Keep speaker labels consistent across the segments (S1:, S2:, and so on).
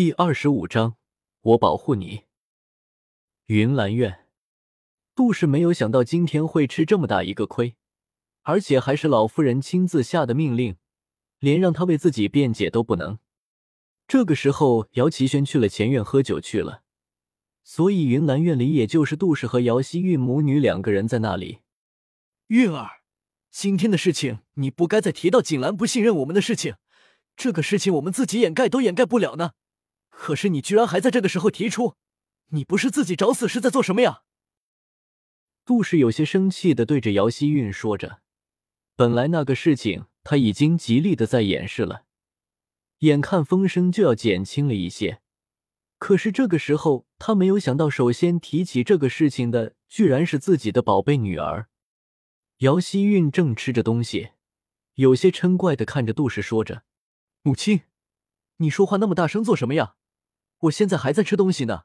S1: 第二十五章，我保护你。云兰院，杜氏没有想到今天会吃这么大一个亏，而且还是老夫人亲自下的命令，连让他为自己辩解都不能。这个时候，姚奇轩去了前院喝酒去了，所以云兰院里也就是杜氏和姚希韵母女两个人在那里。
S2: 韵儿，今天的事情你不该再提到锦兰不信任我们的事情，这个事情我们自己掩盖都掩盖不了呢。可是你居然还在这个时候提出，你不是自己找死是在做什么呀？
S1: 杜氏有些生气的对着姚希韵说着。本来那个事情他已经极力的在掩饰了，眼看风声就要减轻了一些，可是这个时候他没有想到，首先提起这个事情的居然是自己的宝贝女儿。姚希韵正吃着东西，有些嗔怪的看着杜氏说着：“
S2: 母亲，你说话那么大声做什么呀？”我现在还在吃东西呢，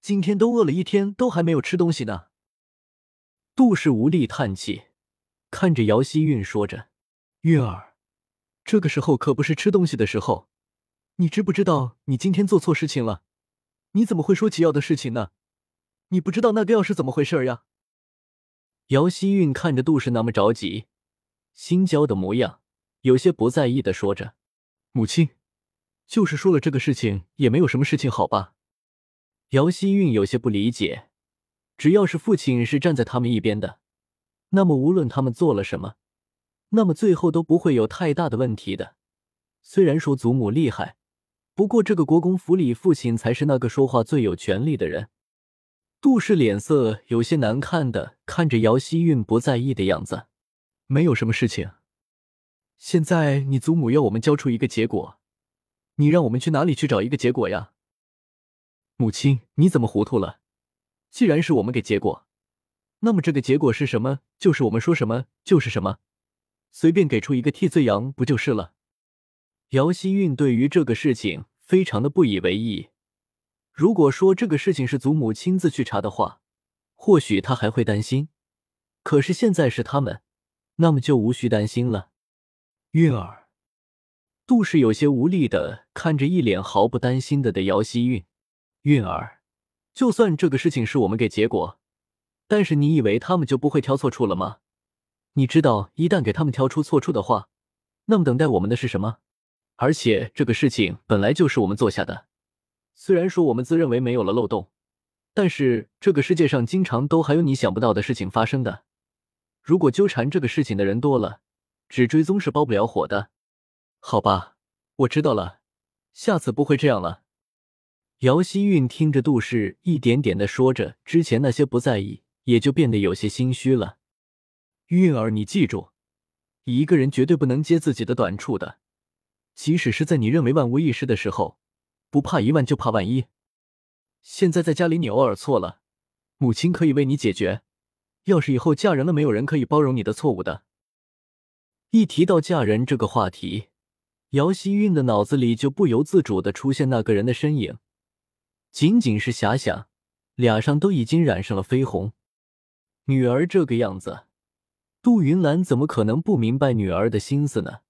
S2: 今天都饿了一天，都还没有吃东西呢。
S1: 杜氏无力叹气，看着姚希韵说着：“
S2: 韵儿，这个时候可不是吃东西的时候，你知不知道你今天做错事情了？你怎么会说起药的事情呢？你不知道那个药是怎么回事呀？”
S1: 姚希韵看着杜氏那么着急、心焦的模样，有些不在意的说着：“
S2: 母亲。”就是说了这个事情也没有什么事情，好吧？
S1: 姚希韵有些不理解。只要是父亲是站在他们一边的，那么无论他们做了什么，那么最后都不会有太大的问题的。虽然说祖母厉害，不过这个国公府里，父亲才是那个说话最有权力的人。杜氏脸色有些难看的看着姚希韵不在意的样子，
S2: 没有什么事情。现在你祖母要我们交出一个结果。你让我们去哪里去找一个结果呀？母亲，你怎么糊涂了？既然是我们给结果，那么这个结果是什么？就是我们说什么就是什么，随便给出一个替罪羊不就是了？
S1: 姚希韵对于这个事情非常的不以为意。如果说这个事情是祖母亲自去查的话，或许他还会担心。可是现在是他们，那么就无需担心了。
S2: 韵儿。
S1: 杜氏有些无力的看着一脸毫不担心的的姚希韵，韵儿，就算这个事情是我们给结果，但是你以为他们就不会挑错处了吗？你知道，一旦给他们挑出错处的话，那么等待我们的是什么？而且这个事情本来就是我们做下的，虽然说我们自认为没有了漏洞，但是这个世界上经常都还有你想不到的事情发生的。如果纠缠这个事情的人多了，只追踪是包不了火的。
S2: 好吧，我知道了，下次不会这样了。
S1: 姚希韵听着杜氏一点点的说着，之前那些不在意，也就变得有些心虚了。
S2: 韵儿，你记住，一个人绝对不能揭自己的短处的，即使是在你认为万无一失的时候，不怕一万就怕万一。现在在家里你偶尔错了，母亲可以为你解决。要是以后嫁人了，没有人可以包容你的错误的。
S1: 一提到嫁人这个话题。姚希韵的脑子里就不由自主的出现那个人的身影，仅仅是遐想，脸上都已经染上了绯红。女儿这个样子，杜云兰怎么可能不明白女儿的心思呢？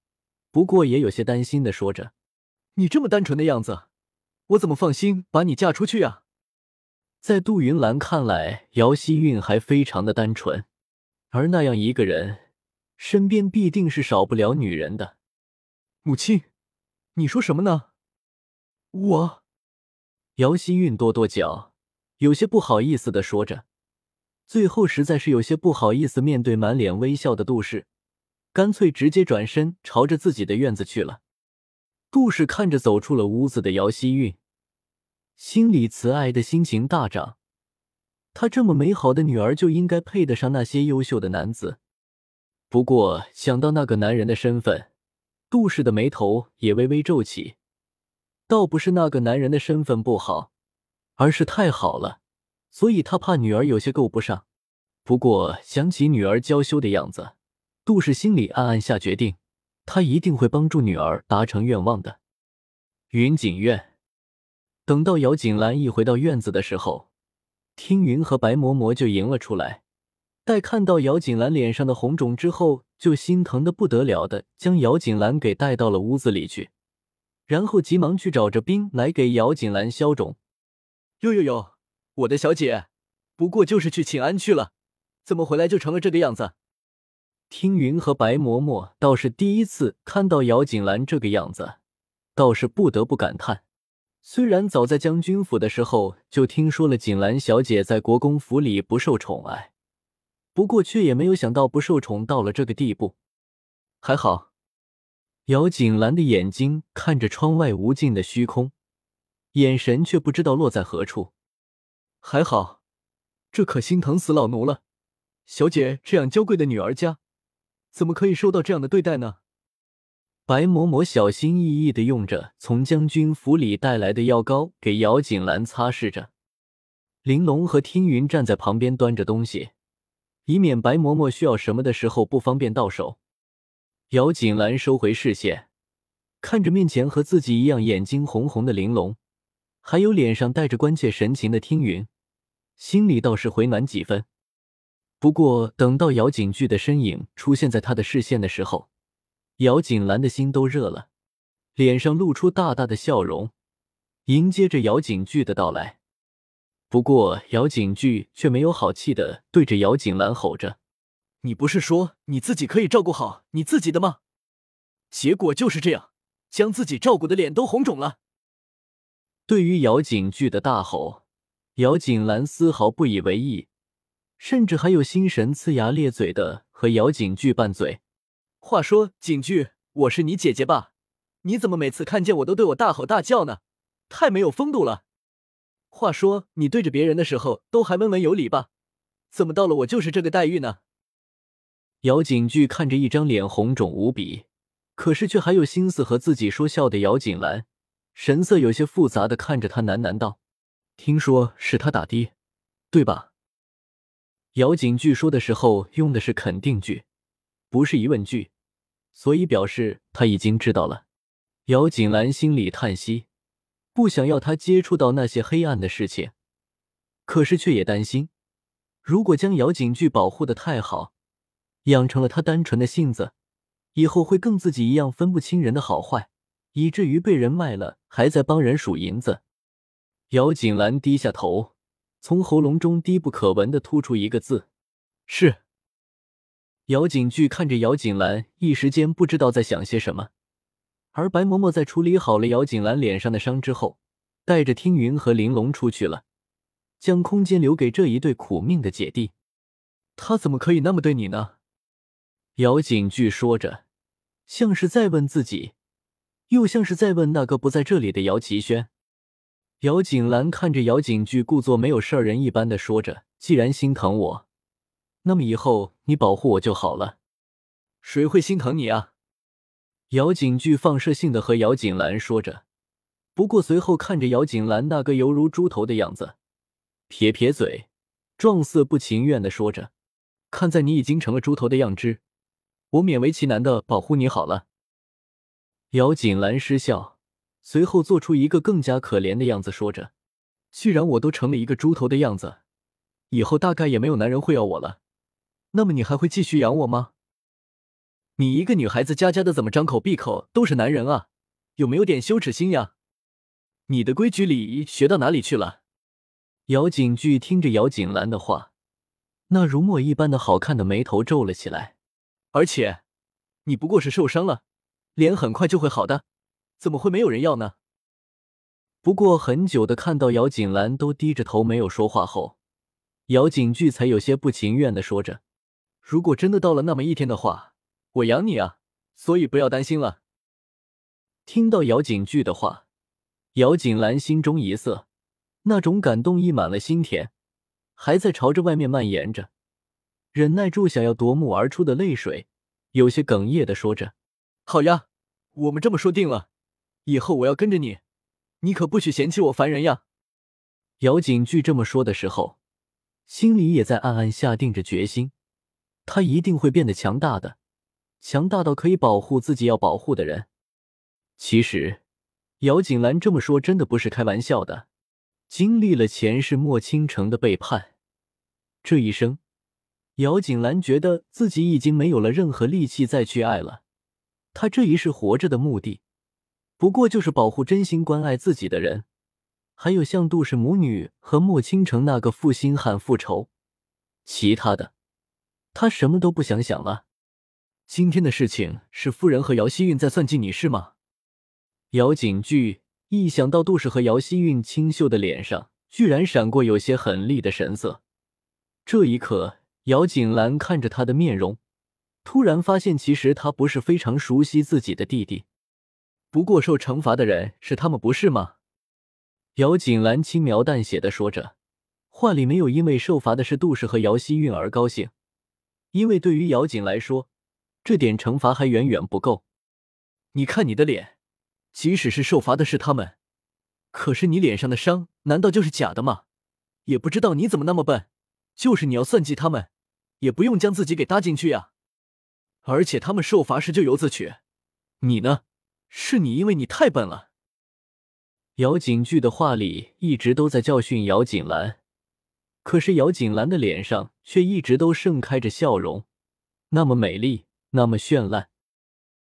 S1: 不过也有些担心的说着：“
S2: 你这么单纯的样子，我怎么放心把你嫁出去啊？”
S1: 在杜云兰看来，姚希韵还非常的单纯，而那样一个人，身边必定是少不了女人的。
S2: 母亲，你说什么呢？我，
S1: 姚希韵跺跺脚，有些不好意思的说着，最后实在是有些不好意思面对满脸微笑的杜氏，干脆直接转身朝着自己的院子去了。杜氏看着走出了屋子的姚希韵，心里慈爱的心情大涨。她这么美好的女儿就应该配得上那些优秀的男子。不过想到那个男人的身份，杜氏的眉头也微微皱起，倒不是那个男人的身份不好，而是太好了，所以他怕女儿有些够不上。不过想起女儿娇羞的样子，杜氏心里暗暗下决定，他一定会帮助女儿达成愿望的。云锦院，等到姚锦兰一回到院子的时候，听云和白嬷嬷就迎了出来。待看到姚锦兰脸上的红肿之后，就心疼的不得了的将姚锦兰给带到了屋子里去，然后急忙去找着冰来给姚锦兰消肿。
S2: 哟哟哟，我的小姐，不过就是去请安去了，怎么回来就成了这个样子？
S1: 听云和白嬷嬷倒是第一次看到姚锦兰这个样子，倒是不得不感叹。虽然早在将军府的时候就听说了锦兰小姐在国公府里不受宠爱，不过却也没有想到不受宠到了这个地步。
S2: 还好，
S1: 姚锦兰的眼睛看着窗外无尽的虚空，眼神却不知道落在何处。
S2: 还好，这可心疼死老奴了。小姐这样娇贵的女儿家。怎么可以受到这样的对待呢？
S1: 白嬷嬷小心翼翼的用着从将军府里带来的药膏给姚锦兰擦拭着。玲珑和听云站在旁边端着东西，以免白嬷嬷需要什么的时候不方便到手。姚锦兰收回视线，看着面前和自己一样眼睛红红的玲珑，还有脸上带着关切神情的听云，心里倒是回暖几分。不过，等到姚景巨的身影出现在他的视线的时候，姚锦兰的心都热了，脸上露出大大的笑容，迎接着姚景巨的到来。不过，姚景巨却没有好气的对着姚景兰吼着：“
S2: 你不是说你自己可以照顾好你自己的吗？结果就是这样，将自己照顾的脸都红肿了。”
S1: 对于姚景巨的大吼，姚景兰丝毫不以为意。甚至还有心神呲牙咧嘴的和姚景巨拌嘴。
S2: 话说，景巨，我是你姐姐吧？你怎么每次看见我都对我大吼大叫呢？太没有风度了。话说，你对着别人的时候都还温文有礼吧？怎么到了我就是这个待遇呢？
S1: 姚景巨看着一张脸红肿无比，可是却还有心思和自己说笑的姚景兰，神色有些复杂的看着他喃喃道：“听说是他打的，对吧？”姚景巨说的时候用的是肯定句，不是疑问句，所以表示他已经知道了。姚景兰心里叹息，不想要他接触到那些黑暗的事情，可是却也担心，如果将姚景巨保护的太好，养成了他单纯的性子，以后会跟自己一样分不清人的好坏，以至于被人卖了还在帮人数银子。姚锦兰低下头。从喉咙中低不可闻的吐出一个字：“是。”姚景巨看着姚锦兰，一时间不知道在想些什么。而白嬷嬷在处理好了姚锦兰脸上的伤之后，带着听云和玲珑出去了，将空间留给这一对苦命的姐弟。
S2: 他怎么可以那么对你呢？
S1: 姚景巨说着，像是在问自己，又像是在问那个不在这里的姚奇轩。姚锦兰看着姚景巨，故作没有事儿人一般的说着：“既然心疼我，那么以后你保护我就好了。”
S2: 谁会心疼你啊？
S1: 姚景巨放射性的和姚锦兰说着，不过随后看着姚锦兰那个犹如猪头的样子，撇撇嘴，状似不情愿的说着：“看在你已经成了猪头的样子，我勉为其难的保护你好了。”姚锦兰失笑。随后做出一个更加可怜的样子，说着：“
S2: 既然我都成了一个猪头的样子，以后大概也没有男人会要我了。那么你还会继续养我吗？你一个女孩子家家的，怎么张口闭口都是男人啊？有没有点羞耻心呀？你的规矩礼仪学到哪里去了？”
S1: 姚景巨听着姚景兰的话，那如墨一般的好看的眉头皱了起来。
S2: 而且，你不过是受伤了，脸很快就会好的。怎么会没有人要呢？
S1: 不过很久的看到姚锦兰都低着头没有说话后，姚景巨才有些不情愿的说着：“
S2: 如果真的到了那么一天的话，我养你啊，所以不要担心了。”
S1: 听到姚景巨的话，姚景兰心中一涩，那种感动溢满了心田，还在朝着外面蔓延着，忍耐住想要夺目而出的泪水，有些哽咽的说着：“
S2: 好呀，我们这么说定了。”以后我要跟着你，你可不许嫌弃我烦人呀！
S1: 姚景巨这么说的时候，心里也在暗暗下定着决心，他一定会变得强大的，强大到可以保护自己要保护的人。其实，姚景兰这么说真的不是开玩笑的。经历了前世莫倾城的背叛，这一生，姚景兰觉得自己已经没有了任何力气再去爱了。他这一世活着的目的。不过就是保护真心关爱自己的人，还有像杜氏母女和莫倾城那个负心汉复仇，其他的他什么都不想想了。
S2: 今天的事情是夫人和姚希韵在算计你是吗？
S1: 姚景巨一想到杜氏和姚希韵清秀的脸上居然闪过有些狠厉的神色，这一刻，姚景兰看着他的面容，突然发现其实他不是非常熟悉自己的弟弟。
S2: 不过受惩罚的人是他们，不是吗？
S1: 姚景兰轻描淡写的说着，话里没有因为受罚的是杜氏和姚希韵而高兴，因为对于姚景来说，这点惩罚还远远不够。
S2: 你看你的脸，即使是受罚的是他们，可是你脸上的伤难道就是假的吗？也不知道你怎么那么笨，就是你要算计他们，也不用将自己给搭进去呀。而且他们受罚时就由自取，你呢？是你，因为你太笨了。
S1: 姚景巨的话里一直都在教训姚景兰，可是姚景兰的脸上却一直都盛开着笑容，那么美丽，那么绚烂。